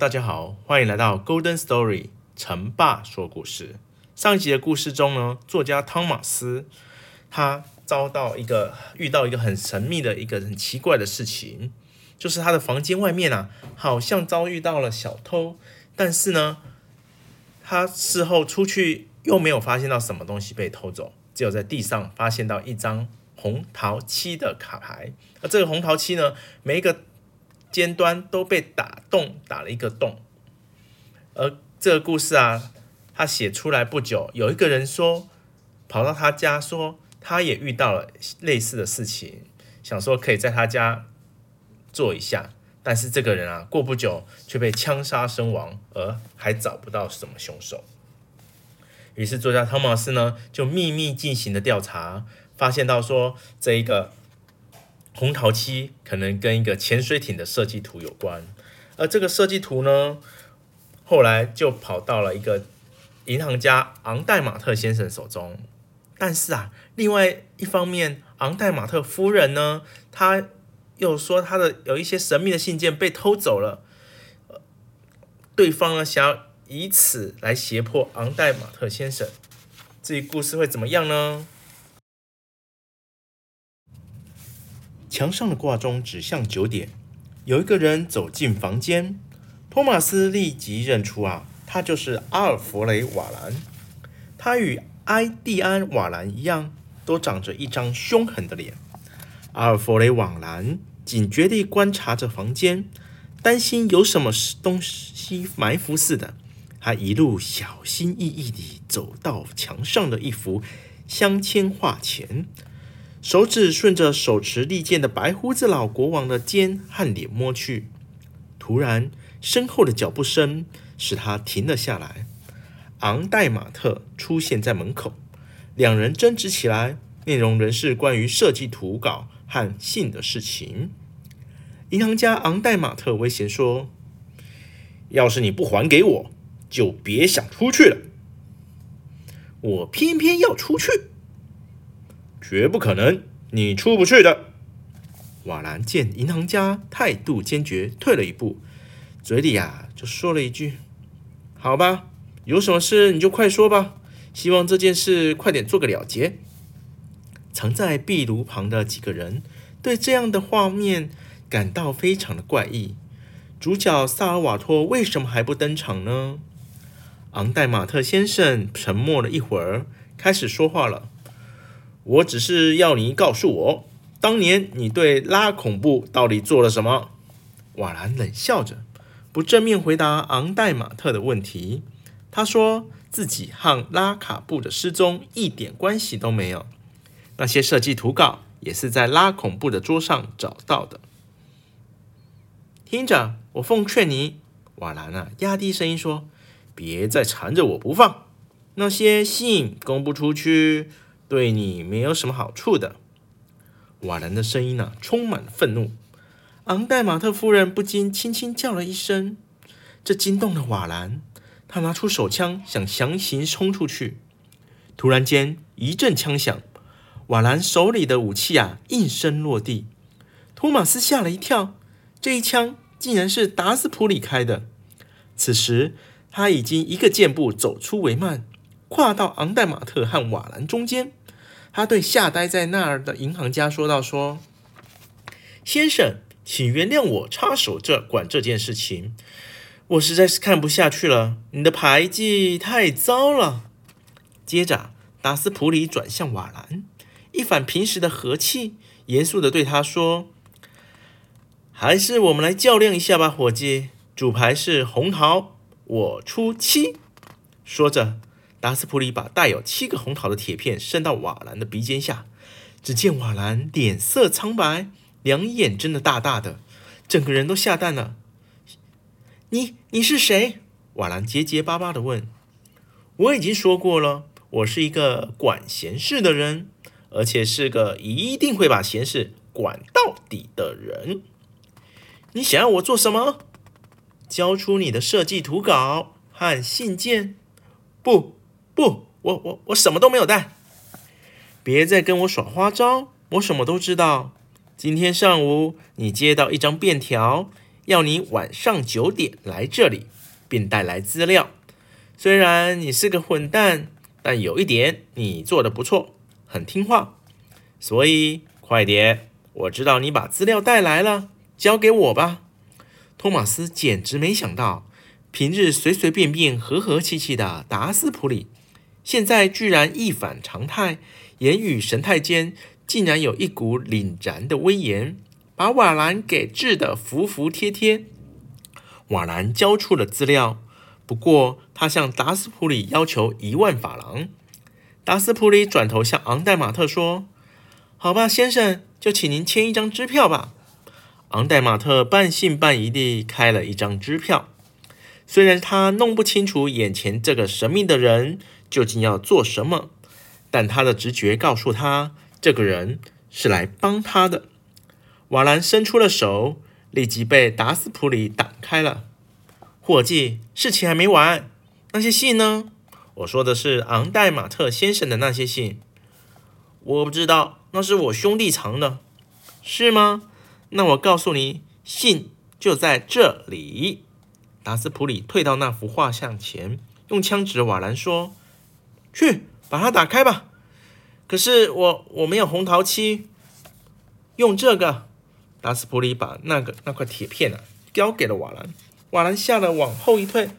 大家好，欢迎来到 Golden Story，成爸说故事。上一集的故事中呢，作家汤马斯他遭到一个遇到一个很神秘的一个很奇怪的事情，就是他的房间外面啊，好像遭遇到了小偷，但是呢，他事后出去又没有发现到什么东西被偷走，只有在地上发现到一张红桃七的卡牌，而这个红桃七呢，每一个。尖端都被打洞，打了一个洞。而这个故事啊，他写出来不久，有一个人说，跑到他家说，他也遇到了类似的事情，想说可以在他家做一下，但是这个人啊，过不久却被枪杀身亡，而还找不到什么凶手。于是作家汤马斯呢，就秘密进行了调查，发现到说这一个。红桃七可能跟一个潜水艇的设计图有关，而这个设计图呢，后来就跑到了一个银行家昂代马特先生手中。但是啊，另外一方面，昂代马特夫人呢，她又说她的有一些神秘的信件被偷走了。对方呢，想要以此来胁迫昂代马特先生。至于故事会怎么样呢？墙上的挂钟指向九点，有一个人走进房间，托马斯立即认出啊，他就是阿尔弗雷·瓦兰。他与埃蒂安·瓦兰一样，都长着一张凶狠的脸。阿尔弗雷·瓦兰警觉地观察着房间，担心有什么东西埋伏似的。他一路小心翼翼地走到墙上的一幅镶嵌画前。手指顺着手持利剑的白胡子老国王的肩和脸摸去，突然，身后的脚步声使他停了下来。昂代马特出现在门口，两人争执起来，内容仍是关于设计图稿和信的事情。银行家昂代马特威胁说：“要是你不还给我，就别想出去了。”我偏偏要出去。绝不可能，你出不去的。瓦兰见银行家态度坚决，退了一步，嘴里呀就说了一句：“好吧，有什么事你就快说吧，希望这件事快点做个了结。”藏在壁炉旁的几个人对这样的画面感到非常的怪异。主角萨尔瓦托为什么还不登场呢？昂代马特先生沉默了一会儿，开始说话了。我只是要你告诉我，当年你对拉恐怖到底做了什么？瓦兰冷笑着，不正面回答昂代马特的问题。他说自己和拉卡布的失踪一点关系都没有，那些设计图稿也是在拉恐怖的桌上找到的。听着，我奉劝你，瓦兰啊，压低声音说，别再缠着我不放。那些信公布出去。对你没有什么好处的，瓦兰的声音呢、充满愤怒。昂代马特夫人不禁轻轻叫了一声，这惊动了瓦兰。他拿出手枪，想强行冲出去。突然间，一阵枪响，瓦兰手里的武器啊，应声落地。托马斯吓了一跳，这一枪竟然是达斯普里开的。此时，他已经一个箭步走出帷幔，跨到昂代马特和瓦兰中间。他对吓呆在那儿的银行家说道：“说，先生，请原谅我插手这管这件事情，我实在是看不下去了。你的牌技太糟了。”接着，达斯普里转向瓦兰，一反平时的和气，严肃地对他说：“还是我们来较量一下吧，伙计。主牌是红桃，我出七。说着，达斯普里把带有七个红桃的铁片伸到瓦兰的鼻尖下。只见瓦兰脸色苍白，两眼睁得大大的，整个人都吓呆了。你你是谁？瓦兰结结巴巴地问。我已经说过了，我是一个管闲事的人，而且是个一定会把闲事管到底的人。你想要我做什么？交出你的设计图稿和信件。不不，我我我什么都没有带。别再跟我耍花招，我什么都知道。今天上午你接到一张便条，要你晚上九点来这里，并带来资料。虽然你是个混蛋，但有一点你做得不错，很听话。所以快点，我知道你把资料带来了，交给我吧。托马斯简直没想到。平日随随便便、和和气气的达斯普里，现在居然一反常态，言语神态间竟然有一股凛然的威严，把瓦兰给治得服服帖帖。瓦兰交出了资料，不过他向达斯普里要求一万法郎。达斯普里转头向昂代马特说：“好吧，先生，就请您签一张支票吧。”昂代马特半信半疑地开了一张支票。虽然他弄不清楚眼前这个神秘的人究竟要做什么，但他的直觉告诉他，这个人是来帮他的。瓦兰伸出了手，立即被达斯普里挡开了。伙计，事情还没完，那些信呢？我说的是昂代马特先生的那些信。我不知道，那是我兄弟藏的。是吗？那我告诉你，信就在这里。达斯普里退到那幅画像前，用枪指着瓦兰说：“去，把它打开吧。”可是我我没有红桃漆，用这个。达斯普里把那个那块铁片啊交给了瓦兰，瓦兰吓得往后一退：“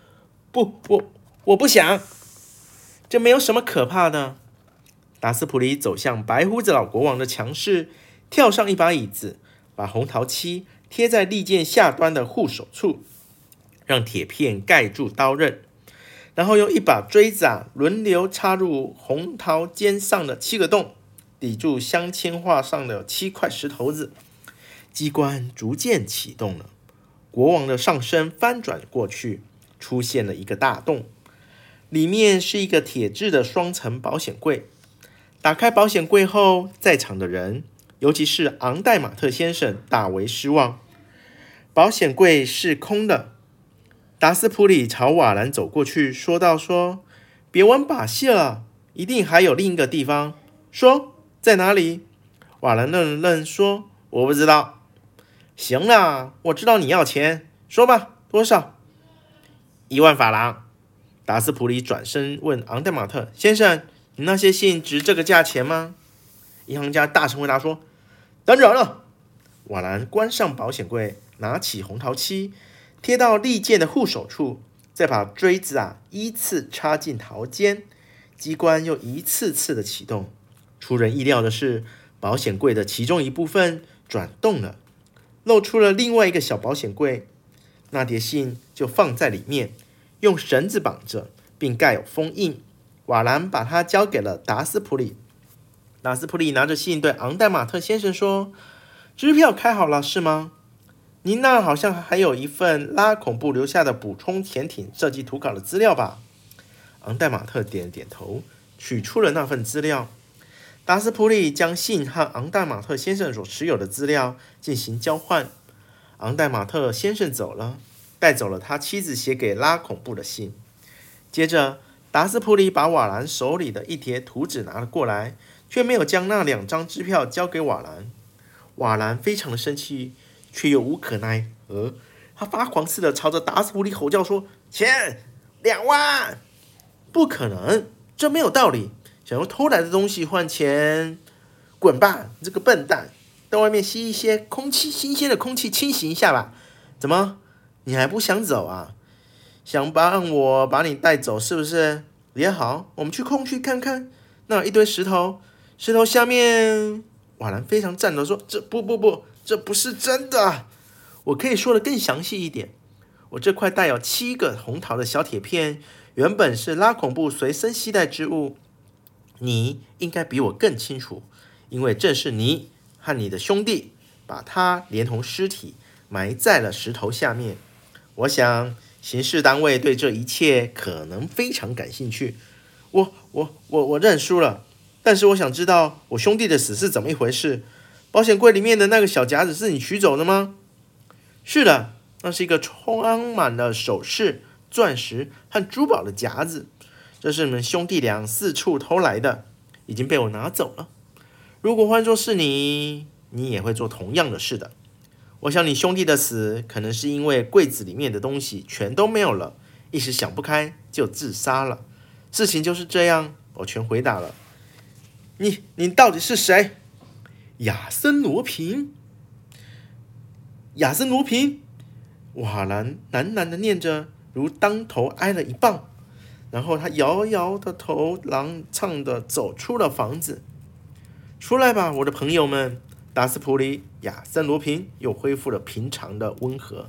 不，我我不想。”这没有什么可怕的。达斯普里走向白胡子老国王的墙室，跳上一把椅子，把红桃漆贴在利剑下端的护手处。让铁片盖住刀刃，然后用一把锥子啊，轮流插入红桃尖上的七个洞，抵住镶嵌画上的七块石头子。机关逐渐启动了，国王的上身翻转过去，出现了一个大洞，里面是一个铁制的双层保险柜。打开保险柜后，在场的人，尤其是昂代马特先生，大为失望。保险柜是空的。达斯普里朝瓦兰走过去，说道：“说，别玩把戏了，一定还有另一个地方。说，在哪里？”瓦兰愣了愣，说：“我不知道。”行了，我知道你要钱，说吧，多少？一万法郎。达斯普里转身问昂代马特先生：“你那些信值这个价钱吗？”银行家大声回答说：“当然了。”瓦兰关上保险柜，拿起红桃漆。贴到利剑的护手处，再把锥子啊依次插进桃尖，机关又一次次的启动。出人意料的是，保险柜的其中一部分转动了，露出了另外一个小保险柜，那叠信就放在里面，用绳子绑着，并盖有封印。瓦兰把它交给了达斯普里。达斯普里拿着信对昂代马特先生说：“支票开好了，是吗？”您那儿好像还有一份拉孔布留下的补充潜艇设计图稿的资料吧？昂代马特点了点头，取出了那份资料。达斯普里将信和昂代马特先生所持有的资料进行交换。昂代马特先生走了，带走了他妻子写给拉孔布的信。接着，达斯普里把瓦兰手里的一叠图纸拿了过来，却没有将那两张支票交给瓦兰。瓦兰非常的生气。却又无可奈何，他发狂似的朝着达斯普里吼叫说：“钱两万，不可能，这没有道理。想用偷来的东西换钱，滚吧，你这个笨蛋！到外面吸一些空气，新鲜的空气清醒一下吧。怎么，你还不想走啊？想帮我把你带走是不是？也好，我们去空区看看，那一堆石头，石头下面……瓦兰非常颤抖说：‘这不不不。’”这不是真的，我可以说得更详细一点。我这块带有七个红桃的小铁片，原本是拉孔布随身携带之物。你应该比我更清楚，因为正是你和你的兄弟把它连同尸体埋在了石头下面。我想刑事单位对这一切可能非常感兴趣。我我我我认输了，但是我想知道我兄弟的死是怎么一回事。保险柜里面的那个小夹子是你取走的吗？是的，那是一个装满了首饰、钻石和珠宝的夹子。这是你们兄弟俩四处偷来的，已经被我拿走了。如果换作是你，你也会做同样的事的。我想你兄弟的死可能是因为柜子里面的东西全都没有了，一时想不开就自杀了。事情就是这样，我全回答了。你你到底是谁？亚森罗平。亚森罗平。瓦兰喃喃的念着，如当头挨了一棒。然后他摇摇的头，朗唱的走出了房子。出来吧，我的朋友们！达斯普里、亚森·罗平又恢复了平常的温和。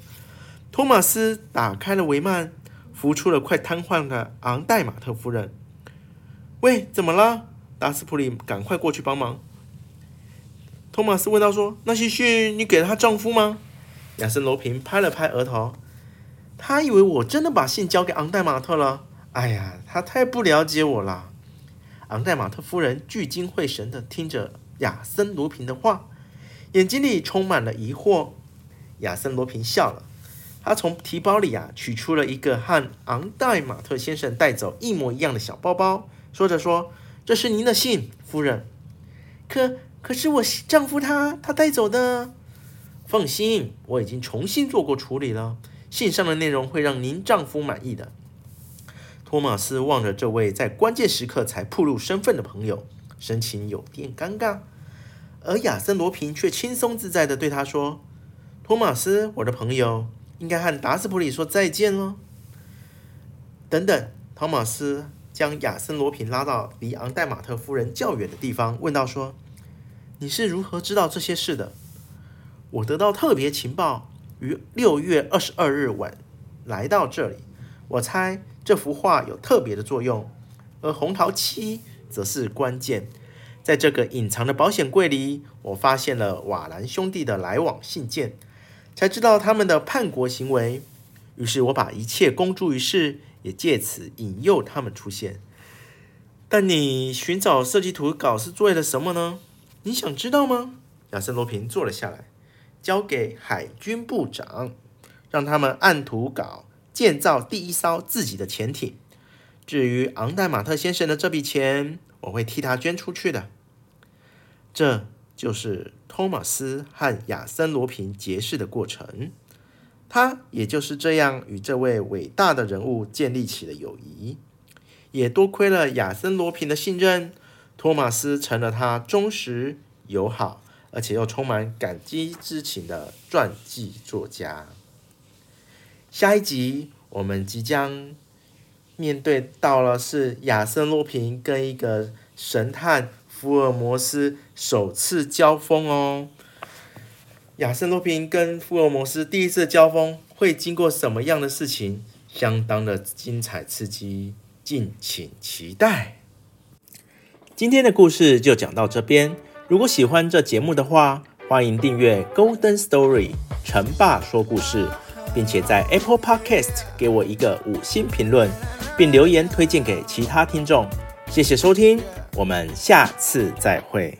托马斯打开了帷幔，浮出了快瘫痪的昂代马特夫人。喂，怎么了？达斯普里赶快过去帮忙。托马斯问道说：“那些信你给了她丈夫吗？”亚森·罗平拍了拍额头，他以为我真的把信交给昂代马特了。哎呀，他太不了解我了。昂代马特夫人聚精会神地听着亚森·罗平的话。眼睛里充满了疑惑。亚森·罗平笑了，他从提包里啊取出了一个和昂代马特先生带走一模一样的小包包，说着说：“这是您的信，夫人。可可是我丈夫他他带走的。放心，我已经重新做过处理了，信上的内容会让您丈夫满意的。”托马斯望着这位在关键时刻才暴露身份的朋友，神情有点尴尬。而亚森·罗平却轻松自在地对他说：“托马斯，我的朋友，应该和达斯普里说再见了。”等等，托马斯将亚森·罗平拉到离昂代马特夫人较远的地方，问道：“说，你是如何知道这些事的？”我得到特别情报，于六月二十二日晚来到这里。我猜这幅画有特别的作用，而红桃七则是关键。在这个隐藏的保险柜里，我发现了瓦兰兄弟的来往信件，才知道他们的叛国行为。于是我把一切公诸于世，也借此引诱他们出现。但你寻找设计图稿是为了什么呢？你想知道吗？亚森罗平坐了下来，交给海军部长，让他们按图稿建造第一艘自己的潜艇。至于昂代马特先生的这笔钱，我会替他捐出去的。这就是托马斯和亚森·罗平结识的过程。他也就是这样与这位伟大的人物建立起了友谊。也多亏了亚森·罗平的信任，托马斯成了他忠实、友好，而且又充满感激之情的传记作家。下一集我们即将。面对到了是亚森罗平跟一个神探福尔摩斯首次交锋哦，亚森罗平跟福尔摩斯第一次交锋会经过什么样的事情？相当的精彩刺激，敬请期待。今天的故事就讲到这边，如果喜欢这节目的话，欢迎订阅 Golden Story 成爸说故事。并且在 Apple Podcast 给我一个五星评论，并留言推荐给其他听众。谢谢收听，我们下次再会。